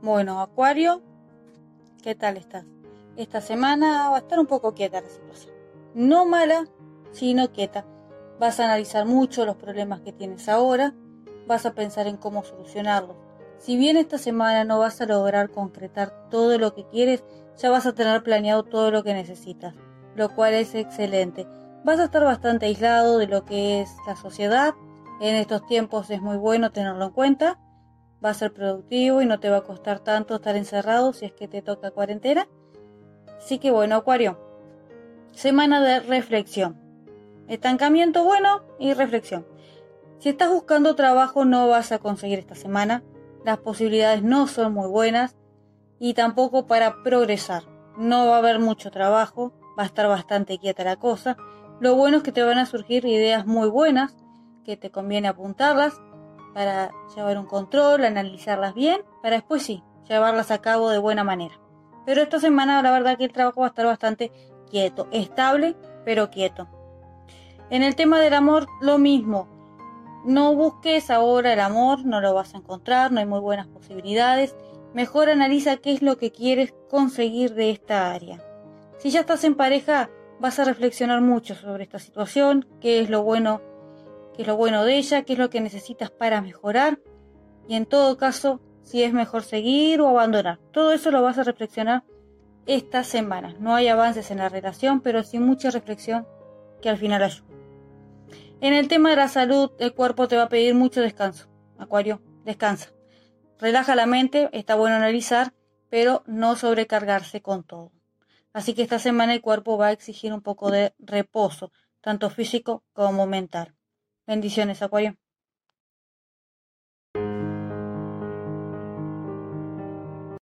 Bueno, Acuario, ¿qué tal estás? Esta semana va a estar un poco quieta la situación. No mala, sino quieta. Vas a analizar mucho los problemas que tienes ahora, vas a pensar en cómo solucionarlos. Si bien esta semana no vas a lograr concretar todo lo que quieres, ya vas a tener planeado todo lo que necesitas, lo cual es excelente. Vas a estar bastante aislado de lo que es la sociedad. En estos tiempos es muy bueno tenerlo en cuenta va a ser productivo y no te va a costar tanto estar encerrado si es que te toca cuarentena. Así que bueno, Acuario, semana de reflexión. Estancamiento bueno y reflexión. Si estás buscando trabajo no vas a conseguir esta semana. Las posibilidades no son muy buenas y tampoco para progresar. No va a haber mucho trabajo, va a estar bastante quieta la cosa. Lo bueno es que te van a surgir ideas muy buenas que te conviene apuntarlas para llevar un control, analizarlas bien, para después sí, llevarlas a cabo de buena manera. Pero esta semana la verdad que el trabajo va a estar bastante quieto, estable, pero quieto. En el tema del amor, lo mismo. No busques ahora el amor, no lo vas a encontrar, no hay muy buenas posibilidades. Mejor analiza qué es lo que quieres conseguir de esta área. Si ya estás en pareja, vas a reflexionar mucho sobre esta situación, qué es lo bueno qué es lo bueno de ella, qué es lo que necesitas para mejorar y en todo caso si es mejor seguir o abandonar. Todo eso lo vas a reflexionar esta semana. No hay avances en la relación, pero sí mucha reflexión que al final ayuda. En el tema de la salud, el cuerpo te va a pedir mucho descanso. Acuario, descansa. Relaja la mente, está bueno analizar, pero no sobrecargarse con todo. Así que esta semana el cuerpo va a exigir un poco de reposo, tanto físico como mental. Bendiciones, Acuario.